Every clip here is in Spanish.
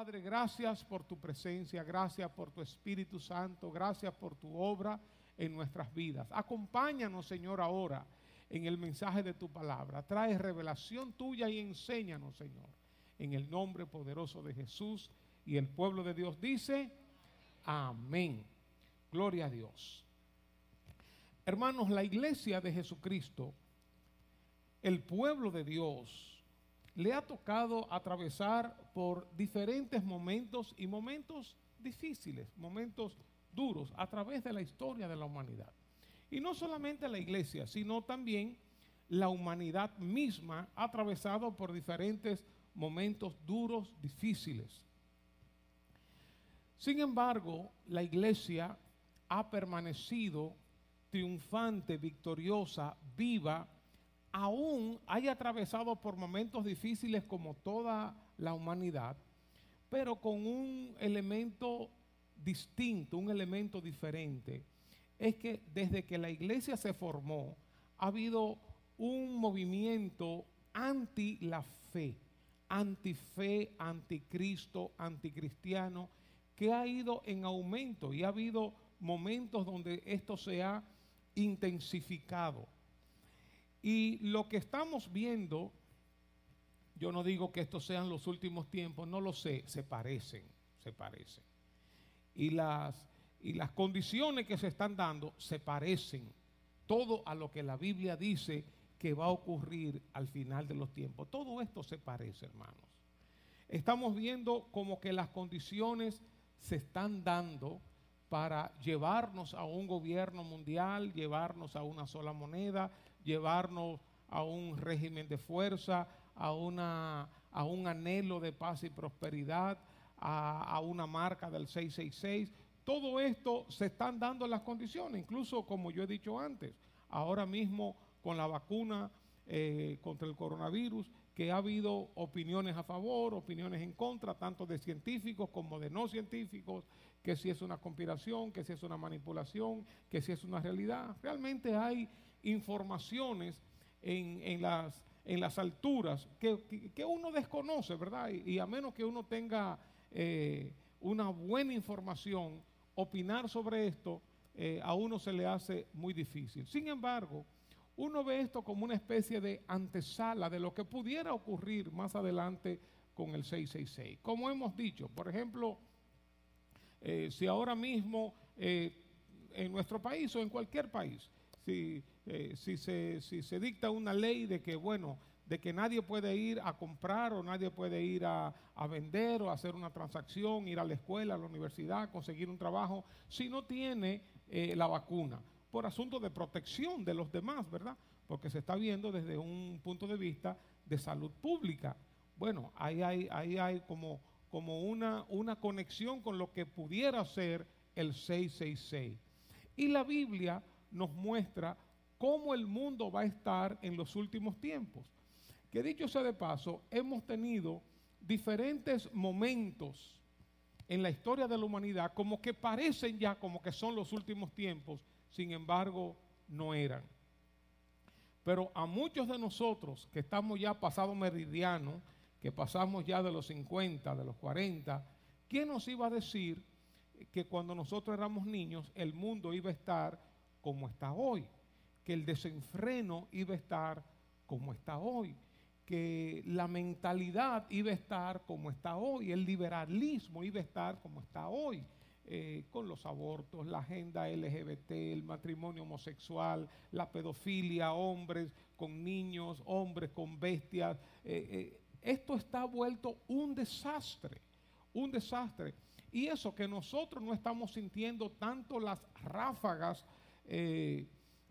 Padre, gracias por tu presencia, gracias por tu Espíritu Santo, gracias por tu obra en nuestras vidas. Acompáñanos, Señor, ahora en el mensaje de tu palabra. Trae revelación tuya y enséñanos, Señor. En el nombre poderoso de Jesús y el pueblo de Dios dice, amén. Gloria a Dios. Hermanos, la iglesia de Jesucristo, el pueblo de Dios, le ha tocado atravesar por diferentes momentos y momentos difíciles, momentos duros a través de la historia de la humanidad. Y no solamente la iglesia, sino también la humanidad misma ha atravesado por diferentes momentos duros, difíciles. Sin embargo, la iglesia ha permanecido triunfante, victoriosa, viva, aún haya atravesado por momentos difíciles como toda la humanidad, pero con un elemento distinto, un elemento diferente. Es que desde que la iglesia se formó, ha habido un movimiento anti la fe, anti fe, anticristo, anticristiano, que ha ido en aumento y ha habido momentos donde esto se ha intensificado. Y lo que estamos viendo, yo no digo que estos sean los últimos tiempos, no lo sé, se parecen, se parecen. Y las, y las condiciones que se están dando se parecen todo a lo que la Biblia dice que va a ocurrir al final de los tiempos. Todo esto se parece, hermanos. Estamos viendo como que las condiciones se están dando para llevarnos a un gobierno mundial, llevarnos a una sola moneda, llevarnos a un régimen de fuerza, a, una, a un anhelo de paz y prosperidad, a, a una marca del 666. Todo esto se están dando las condiciones, incluso como yo he dicho antes, ahora mismo con la vacuna eh, contra el coronavirus, que ha habido opiniones a favor, opiniones en contra, tanto de científicos como de no científicos, que si es una conspiración, que si es una manipulación, que si es una realidad. Realmente hay informaciones en, las, en las alturas que, uno desconoce, ¿verdad? Y, a menos que uno tenga eh, una buena información, opinar sobre esto eh, a uno se le hace muy difícil. Sin embargo, uno ve esto como una especie de antesala de lo que pudiera ocurrir más adelante con el 666. Como hemos dicho, por ejemplo, eh, si ahora mismo en nuestro país o en cualquier país, si, eh, si, se, si, se, dicta una ley de que, bueno, de que nadie puede ir a comprar o nadie puede ir a, a, vender o hacer una transacción, ir a la escuela, a la universidad, conseguir un trabajo, si no tiene la vacuna por asuntos de protección de los demás, ¿verdad? Porque se está viendo desde un punto de vista de salud pública. Bueno, ahí hay, ahí hay como, como una, una conexión con lo que pudiera ser el 666. Y la Biblia nos muestra cómo el mundo va a estar en los últimos tiempos. Que dicho sea de paso, hemos tenido diferentes momentos en la historia de la humanidad como que parecen ya como que son los últimos tiempos sin embargo no eran. Pero a muchos de nosotros que estamos ya pasados meridiano, que pasamos ya de los 50, de los 40, ¿quién nos iba a decir que cuando nosotros éramos niños el mundo iba a estar como está hoy? Que el desenfreno iba a estar como está hoy, que la mentalidad iba a estar como está hoy, el liberalismo iba a estar como está hoy eh, con los abortos, la agenda LGBT, el matrimonio homosexual, la pedofilia, hombres con niños, hombres con bestias. Eh, eh, esto está vuelto un desastre, un desastre. Y eso que nosotros no estamos sintiendo tanto las ráfagas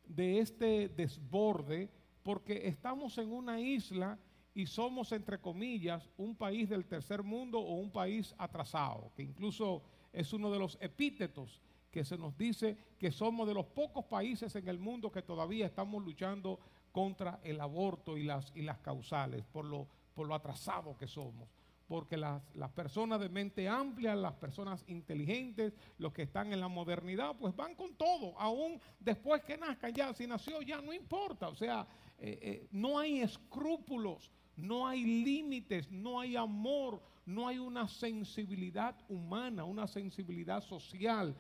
de este desborde, porque estamos en una isla y somos, entre comillas, un país del tercer mundo o un país atrasado, que incluso es uno de los epítetos que se nos dice que somos de los pocos países en el mundo que todavía estamos luchando contra el aborto y las, y las causales, por lo, por lo atrasado que somos. Porque las, las personas de mente amplia, las personas inteligentes, los que están en la modernidad, pues van con todo, aún después que nazcan ya, si nació ya, no importa. O sea, eh, eh, no hay escrúpulos, no hay límites, no hay amor, no hay una sensibilidad humana, una sensibilidad social.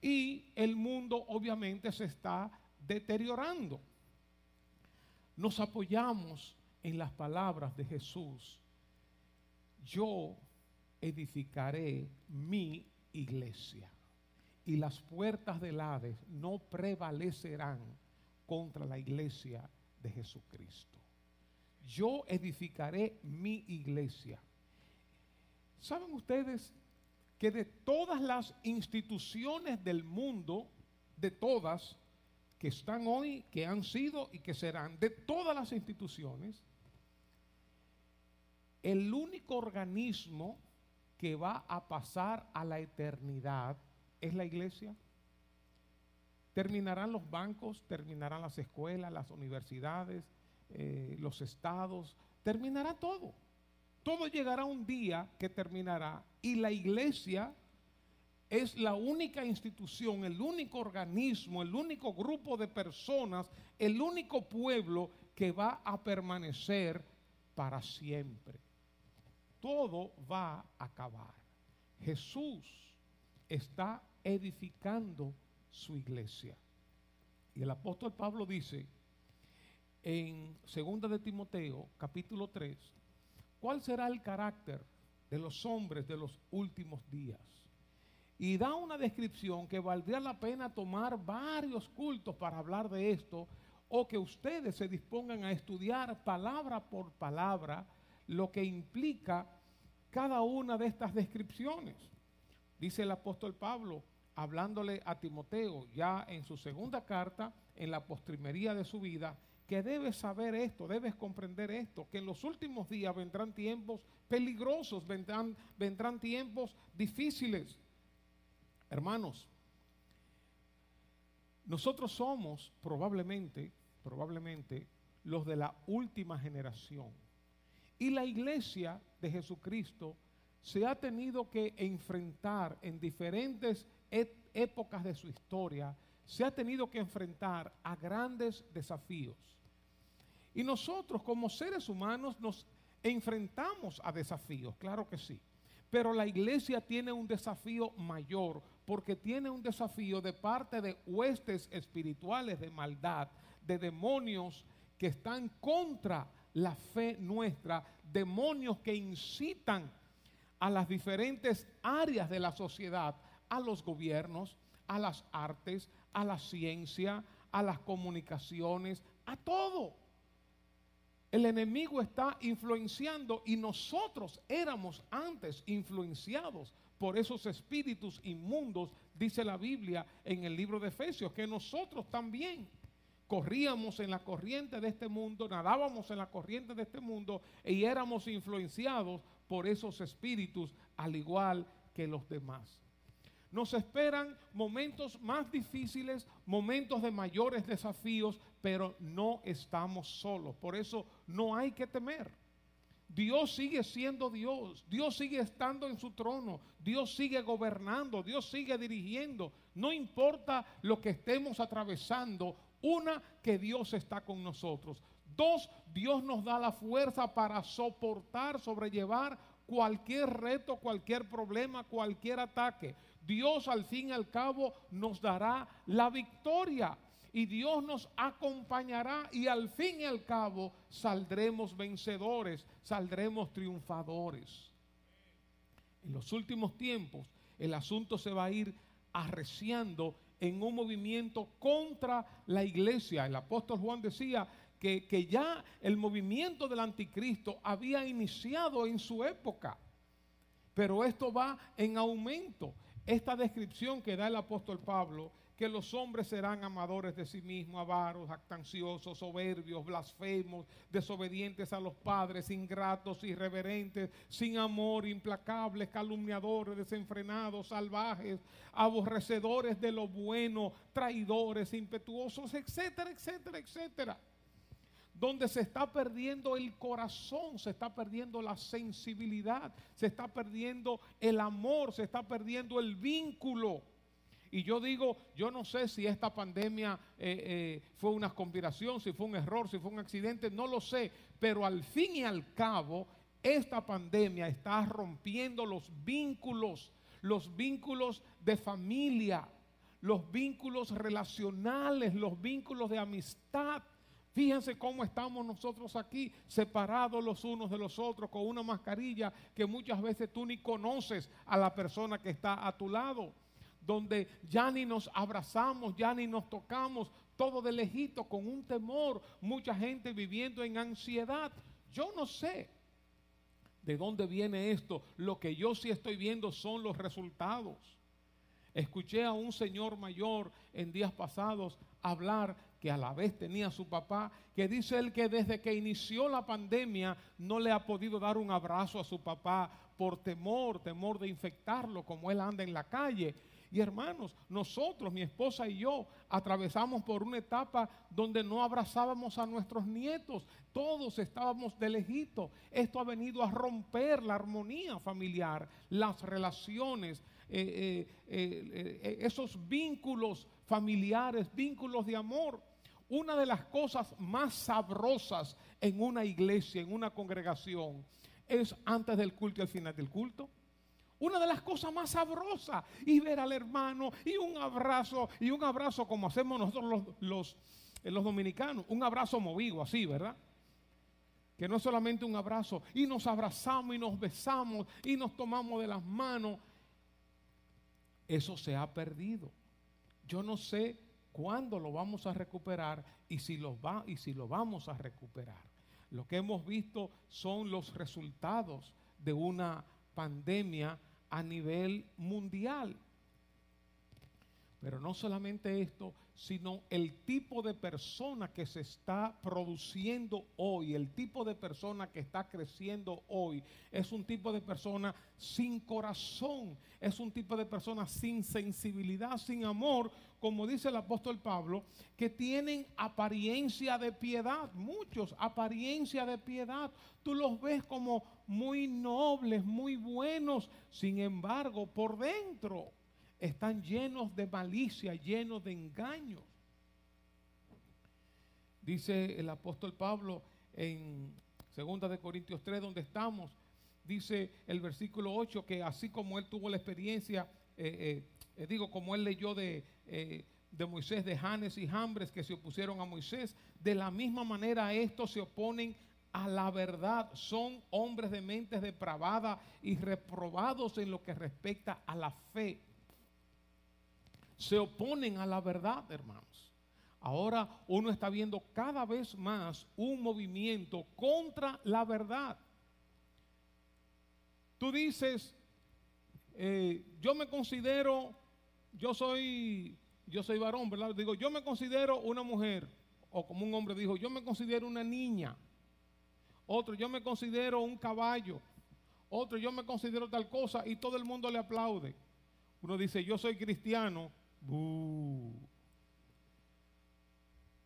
Y el mundo obviamente se está deteriorando. Nos apoyamos en las palabras de Jesús. Yo edificaré mi iglesia y las puertas del Hades no prevalecerán contra la iglesia de Jesucristo. Yo edificaré mi iglesia. ¿Saben ustedes que de todas las instituciones del mundo, de todas, que están hoy, que han sido y que serán, de todas las instituciones, el único organismo que va a pasar a la eternidad es la iglesia. Terminarán los bancos, terminarán las escuelas, las universidades, eh, los estados, terminará todo. Todo llegará un día que terminará y la iglesia es la única institución, el único organismo, el único grupo de personas, el único pueblo que va a permanecer para siempre. Todo va a acabar. Jesús está edificando su iglesia. Y el apóstol Pablo dice en 2 de Timoteo, capítulo 3, ¿cuál será el carácter de los hombres de los últimos días? Y da una descripción que valdría la pena tomar varios cultos para hablar de esto, o que ustedes se dispongan a estudiar palabra por palabra lo que implica cada una de estas descripciones. Dice el apóstol Pablo, hablándole a Timoteo ya en su segunda carta, en la postrimería de su vida, que debes saber esto, debes comprender esto, que en los últimos días vendrán tiempos peligrosos, vendrán, vendrán tiempos difíciles. Hermanos, nosotros somos probablemente, probablemente, los de la última generación. Y la iglesia de Jesucristo se ha tenido que enfrentar en diferentes épocas de su historia, se ha tenido que enfrentar a grandes desafíos. Y nosotros como seres humanos nos enfrentamos a desafíos, claro que sí. Pero la iglesia tiene un desafío mayor porque tiene un desafío de parte de huestes espirituales de maldad, de demonios que están contra la fe nuestra, demonios que incitan a las diferentes áreas de la sociedad a los gobiernos, a las artes, a la ciencia, a las comunicaciones, a todo. El enemigo está influenciando y nosotros éramos antes influenciados por esos espíritus inmundos, dice la Biblia en el libro de Efesios, que nosotros también corríamos en la corriente de este mundo, nadábamos en la corriente de este mundo y éramos influenciados por esos espíritus al igual que los demás. Nos esperan momentos más difíciles, momentos de mayores desafíos, pero no estamos solos. Por eso no hay que temer. Dios sigue siendo Dios, Dios sigue estando en su trono, Dios sigue gobernando, Dios sigue dirigiendo. No importa lo que estemos atravesando, una, que Dios está con nosotros. Dos, Dios nos da la fuerza para soportar, sobrellevar cualquier reto, cualquier problema, cualquier ataque. Dios al fin y al cabo nos dará la victoria y Dios nos acompañará y al fin y al cabo saldremos vencedores, saldremos triunfadores. En los últimos tiempos el asunto se va a ir arreciando en un movimiento contra la iglesia. El apóstol Juan decía que, que ya el movimiento del anticristo había iniciado en su época, pero esto va en aumento esta descripción que da el apóstol Pablo, que los hombres serán amadores de sí mismos, avaros, actanciosos, soberbios, blasfemos, desobedientes a los padres, ingratos, irreverentes, sin amor, implacables, calumniadores, desenfrenados, salvajes, aborrecedores de lo bueno, traidores, impetuosos, etcétera, etcétera, etcétera donde se está perdiendo el corazón, se está perdiendo la sensibilidad, se está perdiendo el amor, se está perdiendo el vínculo. Y yo digo, yo no sé si esta pandemia eh, eh, fue una conspiración, si fue un error, si fue un accidente, no lo sé, pero al fin y al cabo esta pandemia está rompiendo los vínculos, los vínculos de familia, los vínculos relacionales, los vínculos de amistad. Fíjense cómo estamos nosotros aquí, separados los unos de los otros, con una mascarilla que muchas veces tú ni conoces a la persona que está a tu lado, donde ya ni nos abrazamos, ya ni nos tocamos, todo de lejito, con un temor, mucha gente viviendo en ansiedad. Yo no sé de dónde viene esto, lo que yo sí estoy viendo son los resultados. Escuché a un señor mayor en días pasados hablar que a la vez tenía su papá, que dice él que desde que inició la pandemia no le ha podido dar un abrazo a su papá por temor, temor de infectarlo como él anda en la calle. Y hermanos, nosotros, mi esposa y yo, atravesamos por una etapa donde no abrazábamos a nuestros nietos, todos estábamos de lejito. Esto ha venido a romper la armonía familiar, las relaciones, eh, eh, eh, esos vínculos familiares, vínculos de amor. Una de las cosas más sabrosas en una iglesia, en una congregación, es antes del culto y al final del culto. Una de las cosas más sabrosas y ver al hermano y un abrazo y un abrazo como hacemos nosotros los, los, los dominicanos, un abrazo movido así, ¿verdad? Que no es solamente un abrazo y nos abrazamos y nos besamos y nos tomamos de las manos. Eso se ha perdido. Yo no sé cuándo lo vamos a recuperar y si lo, va, y si lo vamos a recuperar. Lo que hemos visto son los resultados de una pandemia a nivel mundial. Pero no solamente esto, sino el tipo de persona que se está produciendo hoy, el tipo de persona que está creciendo hoy, es un tipo de persona sin corazón, es un tipo de persona sin sensibilidad, sin amor, como dice el apóstol Pablo, que tienen apariencia de piedad, muchos apariencia de piedad. Tú los ves como muy nobles, muy buenos, sin embargo, por dentro están llenos de malicia, llenos de engaños. Dice el apóstol Pablo en 2 de Corintios 3, donde estamos, dice el versículo 8 que así como él tuvo la experiencia, eh, eh, digo, como él leyó de, eh, de Moisés, de Janes y Jambres que se opusieron a Moisés, de la misma manera estos se oponen a la verdad, son hombres de mentes depravadas y reprobados en lo que respecta a la fe se oponen a la verdad, hermanos. Ahora uno está viendo cada vez más un movimiento contra la verdad. Tú dices, eh, yo me considero, yo soy, yo soy varón, ¿verdad? Digo, yo me considero una mujer, o como un hombre dijo, yo me considero una niña. Otro, yo me considero un caballo. Otro, yo me considero tal cosa y todo el mundo le aplaude. Uno dice, yo soy cristiano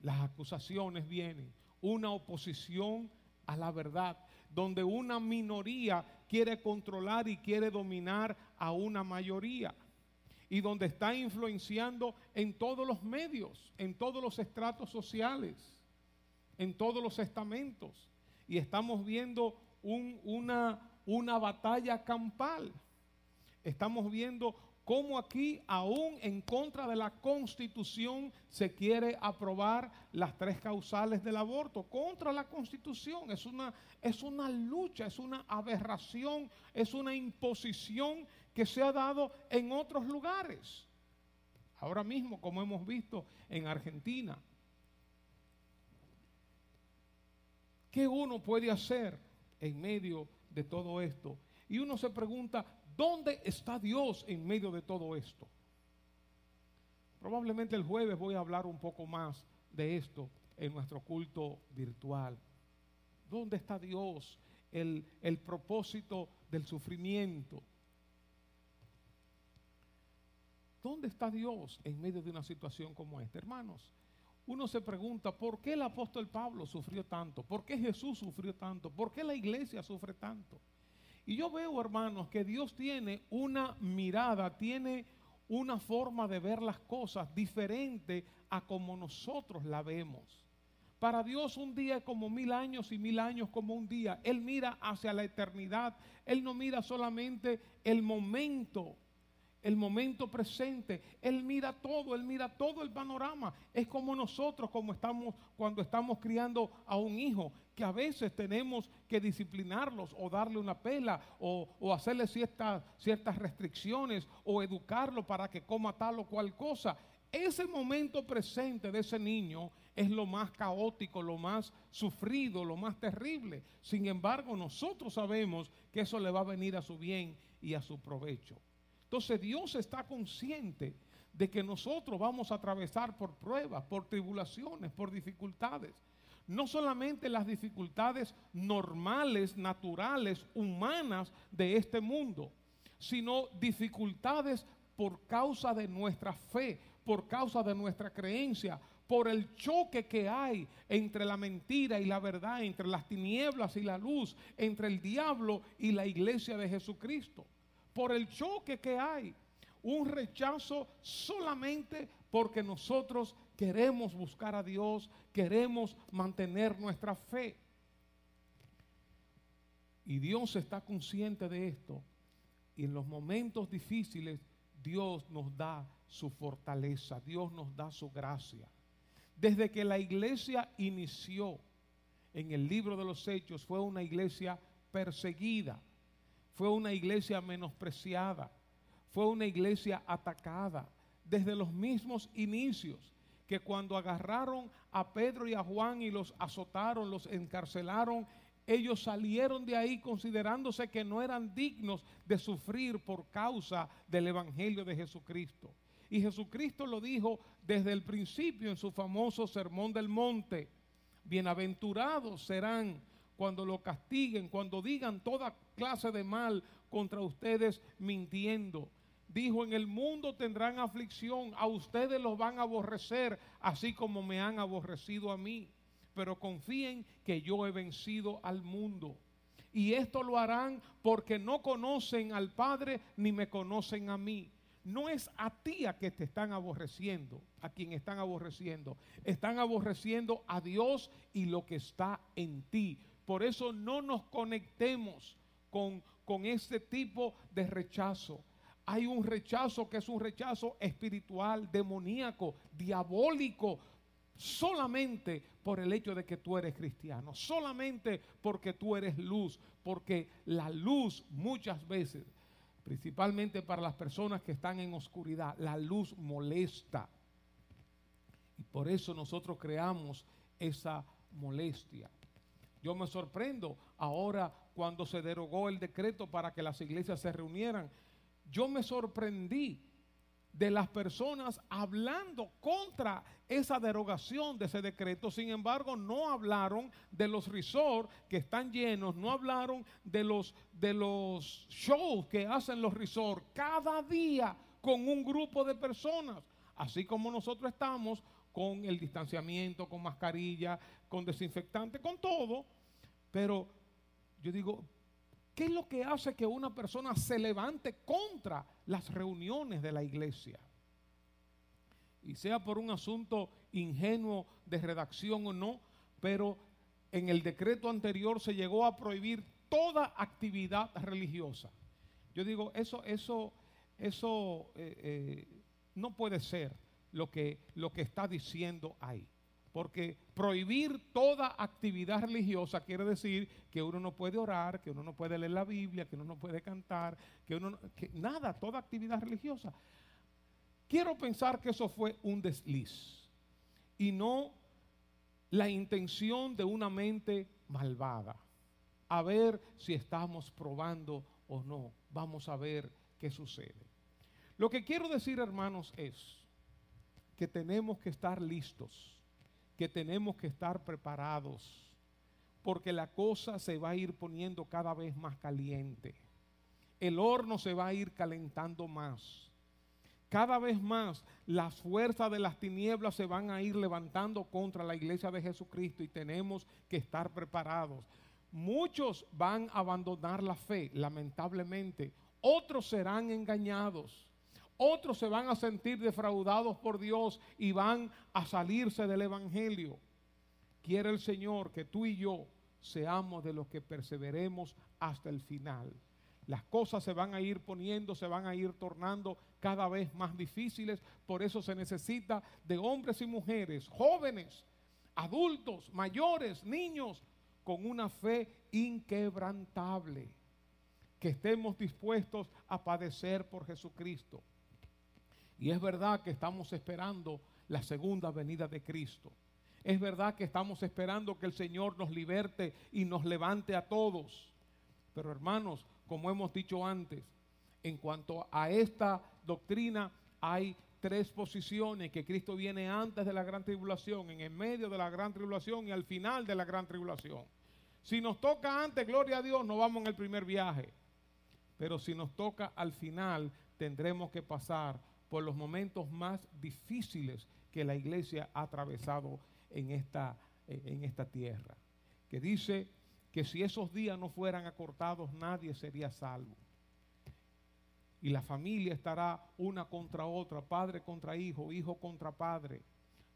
las acusaciones vienen, una oposición a la verdad, donde una minoría quiere controlar y quiere dominar a una mayoría y donde está influenciando en todos los medios, en todos los estratos sociales, en todos los estamentos. Y estamos viendo una, una batalla campal. Estamos viendo cómo aquí, aún en contra de la constitución, se quiere aprobar las tres causales del aborto. Contra la constitución. Es una, es una lucha, es una aberración, es una imposición que se ha dado en otros lugares. Ahora mismo, como hemos visto en Argentina. ¿Qué uno puede hacer en medio de todo esto? Y uno se pregunta, ¿Dónde está Dios en medio de todo esto? Probablemente el jueves voy a hablar un poco más de esto en nuestro culto virtual. ¿Dónde está Dios? El, el propósito del sufrimiento. ¿Dónde está Dios en medio de una situación como esta? Hermanos, uno se pregunta, ¿por qué el apóstol Pablo sufrió tanto? ¿Por qué Jesús sufrió tanto? ¿Por qué la iglesia sufre tanto? Y yo veo, hermanos, que Dios tiene una mirada, tiene una forma de ver las cosas diferente a como nosotros la vemos. Para Dios un día es como mil años y mil años como un día. Él mira hacia la eternidad. Él no mira solamente el momento, el momento presente. Él mira todo, él mira todo el panorama. Es como nosotros, como estamos cuando estamos criando a un hijo, que a veces tenemos que disciplinarlos o darle una pela o, hacerle ciertas, ciertas restricciones o educarlo para que coma tal o cual cosa. Ese momento presente de ese niño es lo más caótico, lo más sufrido, lo más terrible. Sin embargo, nosotros sabemos que eso le va a venir a su bien y a su provecho. Entonces Dios está consciente de que nosotros vamos a atravesar por pruebas, por tribulaciones, por dificultades. No solamente las dificultades normales, naturales, humanas de este mundo, sino dificultades por causa de nuestra fe, por causa de nuestra creencia, por el choque que hay entre la mentira y la verdad, entre las tinieblas y la luz, entre el diablo y la iglesia de Jesucristo. Por el choque que hay. Un rechazo solamente porque nosotros queremos buscar a Dios, queremos mantener nuestra fe. Y Dios está consciente de esto. Y en los momentos difíciles, Dios nos da su fortaleza, Dios nos da su gracia. Desde que la iglesia inició en el libro de los hechos, fue una iglesia perseguida, fue una iglesia menospreciada, fue una iglesia atacada desde los mismos inicios, que cuando agarraron a Pedro y a Juan y los azotaron, los encarcelaron, ellos salieron de ahí considerándose que no eran dignos de sufrir por causa del Evangelio de Jesucristo. Y Jesucristo lo dijo desde el principio en su famoso Sermón del Monte. Bienaventurados serán cuando lo castiguen, cuando digan toda clase de mal contra ustedes mintiendo. Dijo, en el mundo tendrán aflicción, a ustedes los van a aborrecer, así como me han aborrecido a mí. Pero confíen que yo he vencido al mundo. Y esto lo harán porque no conocen al Padre ni me conocen a mí no es a ti a que te están aborreciendo, a quien están aborreciendo. Están aborreciendo a Dios y lo que está en ti. Por eso no nos conectemos con, con este tipo de rechazo. Hay un rechazo que es un rechazo espiritual, demoníaco, diabólico, solamente por el hecho de que tú eres cristiano, solamente porque tú eres luz, porque la luz muchas veces principalmente para las personas que están en oscuridad. La luz molesta. Y por eso nosotros creamos esa molestia. Yo me sorprendo ahora cuando se derogó el decreto para que las iglesias se reunieran. Yo me sorprendí de las personas hablando contra esa derogación de ese decreto. Sin embargo, no hablaron de los resorts que están llenos, no hablaron de los, de los shows que hacen los resorts cada día con un grupo de personas. Así como nosotros estamos con el distanciamiento, con mascarilla, con desinfectante, con todo. Pero yo digo, ¿Qué es lo que hace que una persona se levante contra las reuniones de la iglesia? Y sea por un asunto ingenuo de redacción o no, pero en el decreto anterior se llegó a prohibir toda actividad religiosa. Yo digo, eso, eso, eso eh, eh, no puede ser lo que, lo que está diciendo ahí. Porque prohibir toda actividad religiosa quiere decir que uno no puede orar, que uno no puede leer la Biblia, que uno no puede cantar, que uno que nada, toda actividad religiosa. Quiero pensar que eso fue un desliz y no la intención de una mente malvada. A ver si estamos probando o no. Vamos a ver qué sucede. Lo que quiero decir, hermanos, es que tenemos que estar listos que tenemos que estar preparados porque la cosa se va a ir poniendo cada vez más caliente. El horno se va a ir calentando más. Cada vez más las fuerzas de las tinieblas se van a ir levantando contra la iglesia de Jesucristo y tenemos que estar preparados. Muchos van a abandonar la fe, lamentablemente. Otros serán engañados. Otros se van a sentir defraudados por Dios y van a salirse del Evangelio. quiere el Señor que tú y yo seamos de los que perseveremos hasta el final. Las cosas se van a ir poniendo, se van a ir tornando cada vez más difíciles. Por eso se necesita de hombres y mujeres, jóvenes, adultos, mayores, niños, con una fe inquebrantable. Que estemos dispuestos a padecer por Jesucristo. Y es verdad que estamos esperando la segunda venida de Cristo. Es verdad que estamos esperando que el Señor nos liberte y nos levante a todos. Pero hermanos, como hemos dicho antes, en cuanto a esta doctrina hay tres posiciones, que Cristo viene antes de la gran tribulación, en el medio de la gran tribulación y al final de la gran tribulación. Si nos toca antes, gloria a Dios, nos vamos en el primer viaje. Pero si nos toca al final, tendremos que pasar por los momentos más difíciles que la iglesia ha atravesado en esta, en esta tierra. Que dice que si esos días no fueran acortados, nadie sería salvo. Y la familia estará una contra otra, padre contra hijo, hijo contra padre.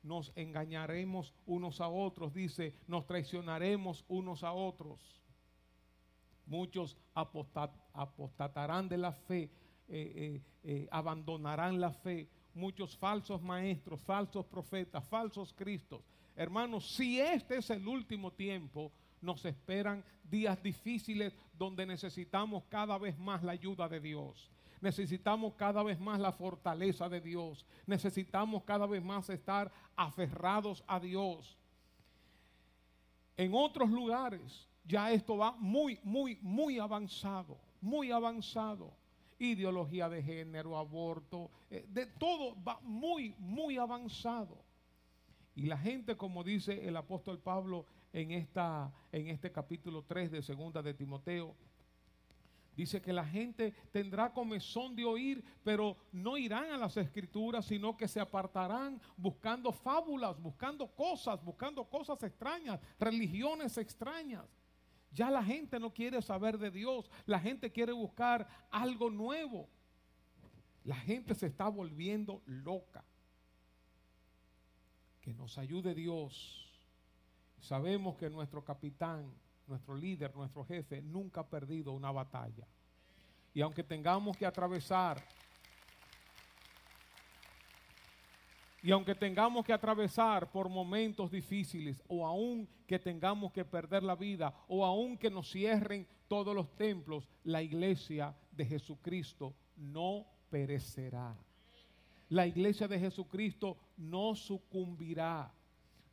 Nos engañaremos unos a otros, dice, nos traicionaremos unos a otros. Muchos apostatarán de la fe, eh, eh, eh, abandonarán la fe. Muchos falsos maestros, falsos profetas, falsos cristos. Hermanos, si este es el último tiempo, nos esperan días difíciles donde necesitamos cada vez más la ayuda de Dios. Necesitamos cada vez más la fortaleza de Dios. Necesitamos cada vez más estar aferrados a Dios. En otros lugares ya esto va muy, muy, muy avanzado, muy avanzado. Ideología de género, aborto, eh, de todo va muy, muy avanzado. Y la gente, como dice el apóstol Pablo en, esta, en este capítulo 3 de segunda de Timoteo, Dice que la gente tendrá comezón de oír, pero no irán a las escrituras, sino que se apartarán buscando fábulas, buscando cosas, buscando cosas extrañas, religiones extrañas. Ya la gente no quiere saber de Dios, la gente quiere buscar algo nuevo. La gente se está volviendo loca. Que nos ayude Dios. Sabemos que nuestro capitán, nuestro líder, nuestro jefe, nunca ha perdido una batalla. Y aunque tengamos que atravesar, y aunque tengamos que atravesar por momentos difíciles, o aún que tengamos que perder la vida, o aún que nos cierren todos los templos, la iglesia de Jesucristo no perecerá. La iglesia de Jesucristo no sucumbirá.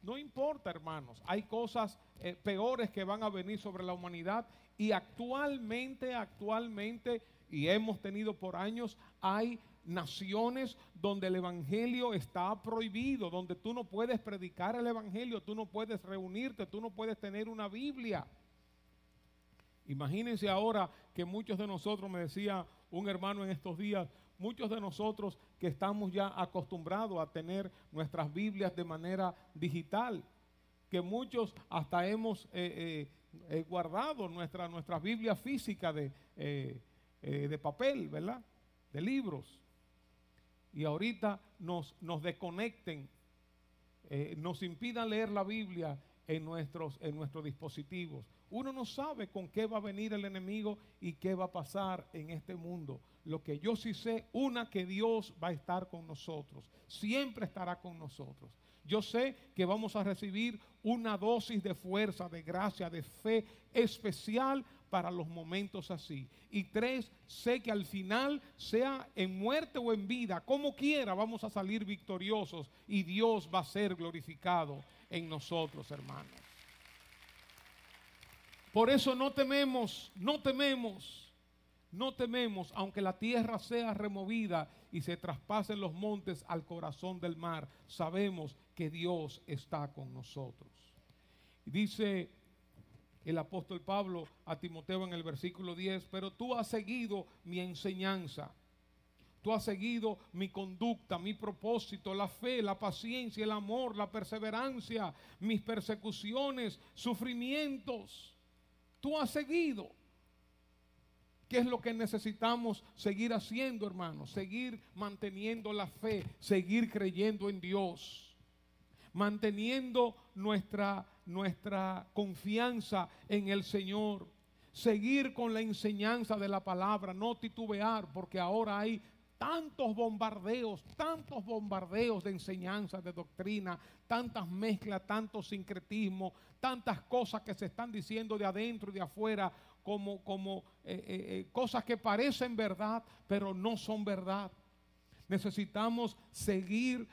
No importa, hermanos, hay cosas eh, peores que van a venir sobre la humanidad y actualmente, actualmente, y hemos tenido por años, hay naciones donde el Evangelio está prohibido, donde tú no puedes predicar el Evangelio, tú no puedes reunirte, tú no puedes tener una Biblia. Imagínense ahora que muchos de nosotros, me decía un hermano en estos días, muchos de nosotros que estamos ya acostumbrados a tener nuestras Biblias de manera digital, que muchos hasta hemos eh, eh, eh, guardado nuestra, nuestras Biblias físicas de, de papel, ¿verdad? De libros. Y ahorita nos, nos desconecten, nos impidan leer la Biblia en nuestros, en nuestros dispositivos. Uno no sabe con qué va a venir el enemigo y qué va a pasar en este mundo. Lo que yo sí sé, una que Dios va a estar con nosotros, siempre estará con nosotros. Yo sé que vamos a recibir una dosis de fuerza, de gracia, de fe especial para los momentos así. Y tres, sé que al final, sea en muerte o en vida, como quiera, vamos a salir victoriosos y Dios va a ser glorificado en nosotros, hermanos. Por eso no tememos, no tememos, no tememos, aunque la tierra sea removida y se traspasen los montes al corazón del mar, sabemos que Dios está con nosotros. Dice el apóstol Pablo a Timoteo en el versículo 10, pero tú has seguido mi enseñanza Tú has seguido mi conducta, mi propósito, la fe, la paciencia, el amor, la perseverancia, mis persecuciones, sufrimientos. Tú has seguido. ¿Qué es lo que necesitamos seguir haciendo, hermanos? Seguir manteniendo la fe, seguir creyendo en Dios, manteniendo nuestra, nuestra confianza en el Señor. Seguir con la enseñanza de la palabra, no titubear, porque ahora hay tantos bombardeos, tantos bombardeos de enseñanza, de doctrina, tantas mezclas, tanto sincretismo, tantas cosas que se están diciendo de adentro y de afuera como, como eh, eh, eh, cosas que parecen verdad, pero no son verdad. Necesitamos seguir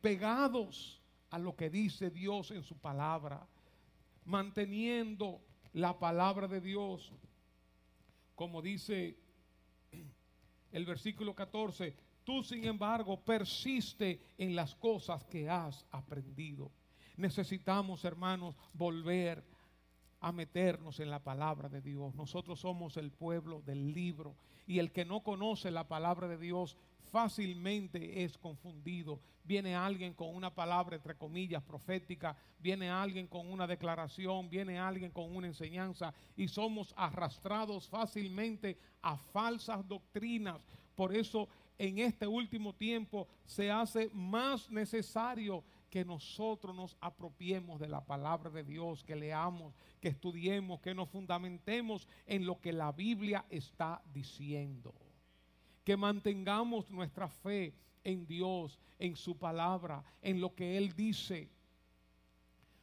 pegados a lo que dice Dios en su palabra, manteniendo la palabra de Dios, como dice el versículo 14, tú sin embargo persiste en las cosas que has aprendido. Necesitamos, hermanos, volver a meternos en la palabra de Dios. Nosotros somos el pueblo del libro y el que no conoce la palabra de Dios fácilmente es confundido. Viene alguien con una palabra, entre comillas, profética, viene alguien con una declaración, viene alguien con una enseñanza y somos arrastrados fácilmente a falsas doctrinas. Por eso en este último tiempo se hace más necesario que nosotros nos apropiemos de la palabra de Dios, que leamos, que estudiemos, que nos fundamentemos en lo que la Biblia está diciendo que mantengamos nuestra fe en Dios, en su palabra, en lo que Él dice.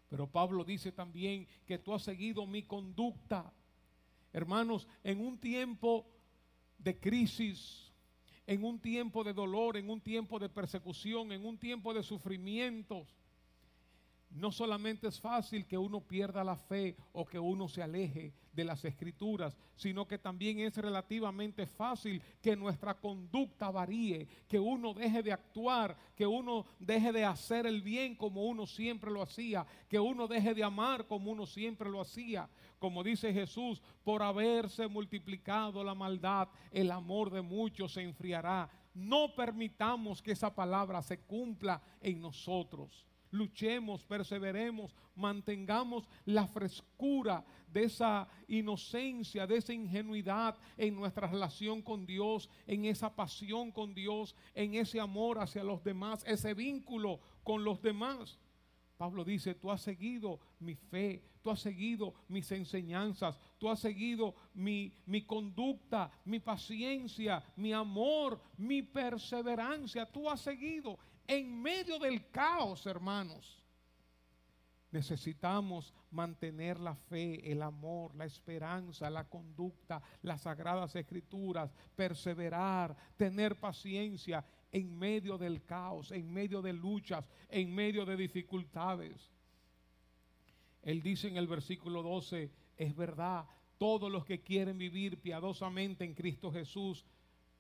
Pero Pablo dice también que tú has seguido mi conducta. Hermanos, en un tiempo de crisis, en un tiempo de dolor, en un tiempo de persecución, en un tiempo de sufrimientos, no solamente es fácil que uno pierda la fe o que uno se aleje de las escrituras, sino que también es relativamente fácil que nuestra conducta varíe, que uno deje de actuar, que uno deje de hacer el bien como uno siempre lo hacía, que uno deje de amar como uno siempre lo hacía. Como dice Jesús, por haberse multiplicado la maldad, el amor de muchos se enfriará. No permitamos que esa palabra se cumpla en nosotros luchemos, perseveremos, mantengamos la frescura de esa inocencia, de esa ingenuidad en nuestra relación con Dios, en esa pasión con Dios, en ese amor hacia los demás, ese vínculo con los demás. Pablo dice, tú has seguido mi fe, tú has seguido mis enseñanzas, tú has seguido mi, mi, conducta, mi paciencia, mi amor, mi perseverancia, tú has seguido en medio del caos, hermanos. Necesitamos mantener la fe, el amor, la esperanza, la conducta, las sagradas escrituras, perseverar, tener paciencia en medio del caos, en medio de luchas, en medio de dificultades. Él dice en el versículo 12, es verdad, todos los que quieren vivir piadosamente en Cristo Jesús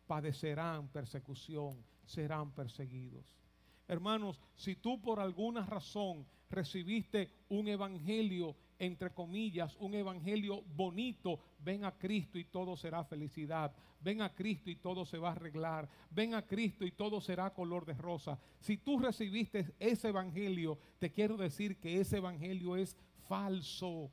padecerán persecución, serán perseguidos. Hermanos, si tú por alguna razón recibiste un evangelio, entre comillas, un evangelio bonito, ven a Cristo y todo será felicidad. Ven a Cristo y todo se va a arreglar. Ven a Cristo y todo será color de rosa. Si tú recibiste ese evangelio, te quiero decir que ese evangelio es falso.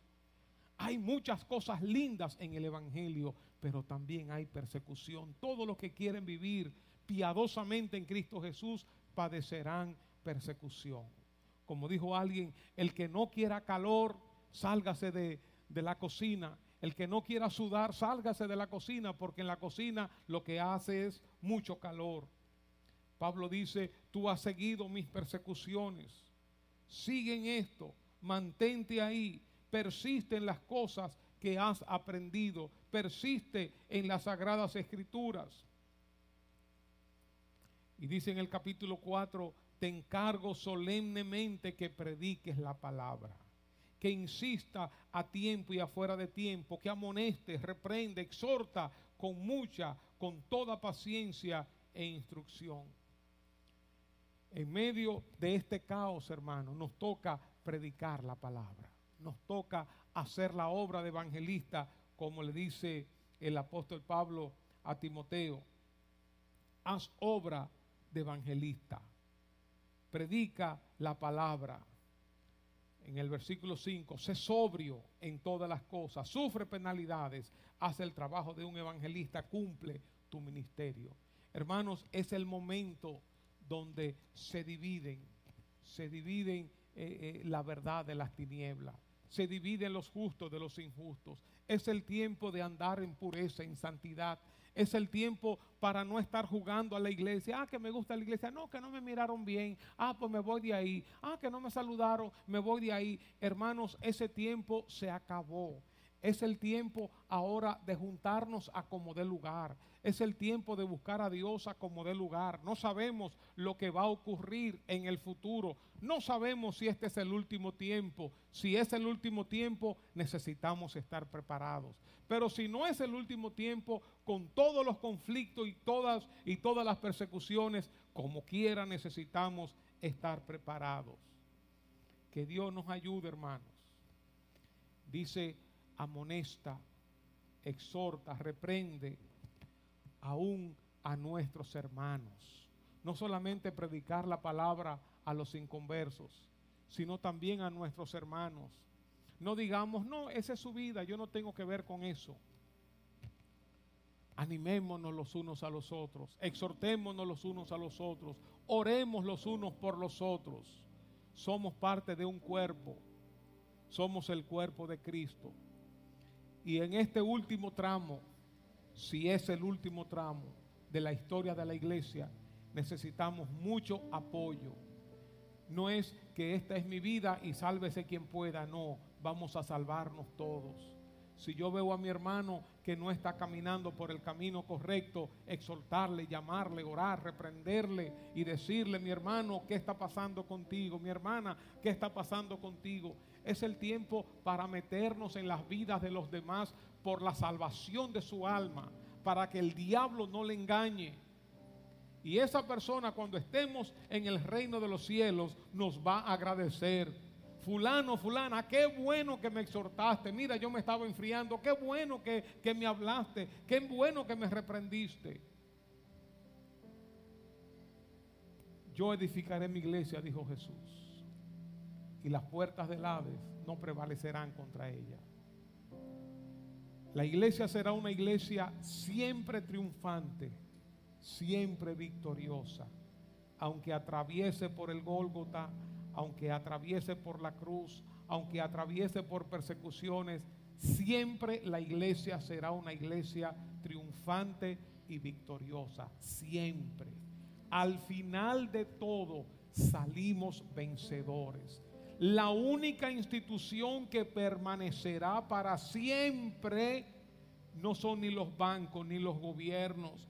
Hay muchas cosas lindas en el evangelio, pero también hay persecución. Todos los que quieren vivir piadosamente en Cristo Jesús padecerán persecución. Como dijo alguien, el que no quiera calor, sálgase de, de la cocina. El que no quiera sudar, sálgase de la cocina, porque en la cocina lo que hace es mucho calor. Pablo dice, tú has seguido mis persecuciones. Sigue en esto, mantente ahí, persiste en las cosas que has aprendido, persiste en las sagradas escrituras. Y dice en el capítulo 4, te encargo solemnemente que prediques la palabra, que insista a tiempo y afuera de tiempo, que amoneste, reprende, exhorta con mucha, con toda paciencia e instrucción. En medio de este caos, hermano, nos toca predicar la palabra. Nos toca hacer la obra de evangelista, como le dice el apóstol Pablo a Timoteo. Haz obra de evangelista. Predica la palabra. En el versículo 5, sé sobrio en todas las cosas, sufre penalidades, hace el trabajo de un evangelista, cumple tu ministerio. Hermanos, es el momento donde se dividen, se dividen eh, la verdad de las tinieblas. Se dividen los justos de los injustos. Es el tiempo de andar en pureza, en santidad. Es el tiempo para no estar jugando a la iglesia. Ah, que me gusta la iglesia. No, que no me miraron bien. Ah, pues me voy de ahí. Ah, que no me saludaron. Me voy de ahí. Hermanos, ese tiempo se acabó. Es el tiempo ahora de juntarnos a como de lugar. Es el tiempo de buscar a Dios a como de lugar. No sabemos lo que va a ocurrir en el futuro. No sabemos si este es el último tiempo. Si es el último tiempo, necesitamos estar preparados. Pero si no es el último tiempo, con todos los conflictos y todas y todas las persecuciones, como quiera necesitamos estar preparados. Que Dios nos ayude, hermanos. Dice amonesta, exhorta, reprende aún a nuestros hermanos. No solamente predicar la palabra a los inconversos, sino también a nuestros hermanos. No digamos, no, esa es su vida, yo no tengo que ver con eso. Animémonos los unos a los otros, exhortémonos los unos a los otros, oremos los unos por los otros. Somos parte de un cuerpo, somos el cuerpo de Cristo. Y en este último tramo, si es el último tramo de la historia de la iglesia, necesitamos mucho apoyo. No es que esta es mi vida y sálvese quien pueda, no, vamos a salvarnos todos. Si yo veo a mi hermano que no está caminando por el camino correcto, exhortarle, llamarle, orar, reprenderle y decirle, mi hermano, ¿qué está pasando contigo? Mi hermana, ¿qué está pasando contigo? Es el tiempo para meternos en las vidas de los demás por la salvación de su alma, para que el diablo no le engañe. Y esa persona cuando estemos en el reino de los cielos nos va a agradecer. Fulano, fulana, qué bueno que me exhortaste, mira, yo me estaba enfriando, qué bueno que, que me hablaste, qué bueno que me reprendiste. Yo edificaré mi iglesia, dijo Jesús, y las puertas del Hades no prevalecerán contra ella. La iglesia será una iglesia siempre triunfante, siempre victoriosa, aunque atraviese por el Gólgota aunque atraviese por la cruz, aunque atraviese por persecuciones, siempre la iglesia será una iglesia triunfante y victoriosa, siempre. Al final de todo salimos vencedores. La única institución que permanecerá para siempre no son ni los bancos ni los gobiernos,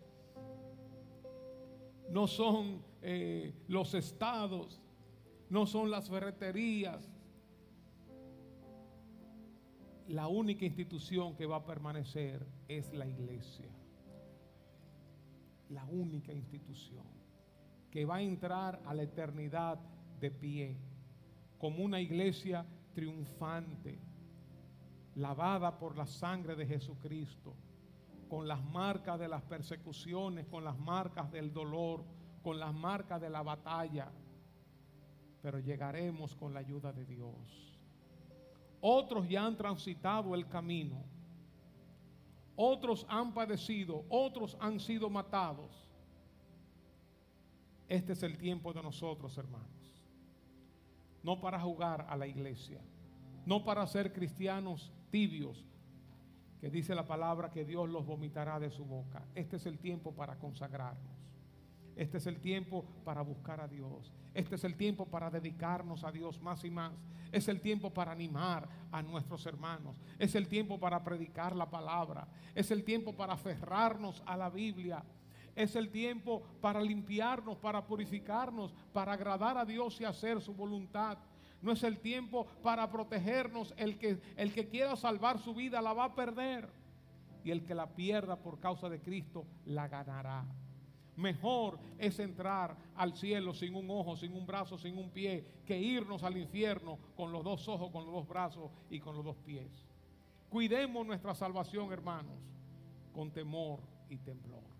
no son eh, los estados, no son las ferreterías. La única institución que va a permanecer es la iglesia. La única institución que va a entrar a la eternidad de pie como una iglesia triunfante, lavada por la sangre de Jesucristo, con las marcas de las persecuciones, con las marcas del dolor, con las marcas de la batalla pero llegaremos con la ayuda de Dios. Otros ya han transitado el camino, otros han padecido, otros han sido matados. Este es el tiempo de nosotros, hermanos. No para jugar a la iglesia, no para ser cristianos tibios, que dice la palabra que Dios los vomitará de su boca. Este es el tiempo para consagrarnos. Este es el tiempo para buscar a Dios. Este es el tiempo para dedicarnos a Dios más y más. Es el tiempo para animar a nuestros hermanos. Es el tiempo para predicar la palabra. Es el tiempo para aferrarnos a la Biblia. Es el tiempo para limpiarnos, para purificarnos, para agradar a Dios y hacer su voluntad. No es el tiempo para protegernos. El que, el que quiera salvar su vida la va a perder. Y el que la pierda por causa de Cristo la ganará. Mejor es entrar al cielo sin un ojo, sin un brazo, sin un pie, que irnos al infierno con los dos ojos, con los dos brazos y con los dos pies. Cuidemos nuestra salvación, hermanos, con temor y temblor.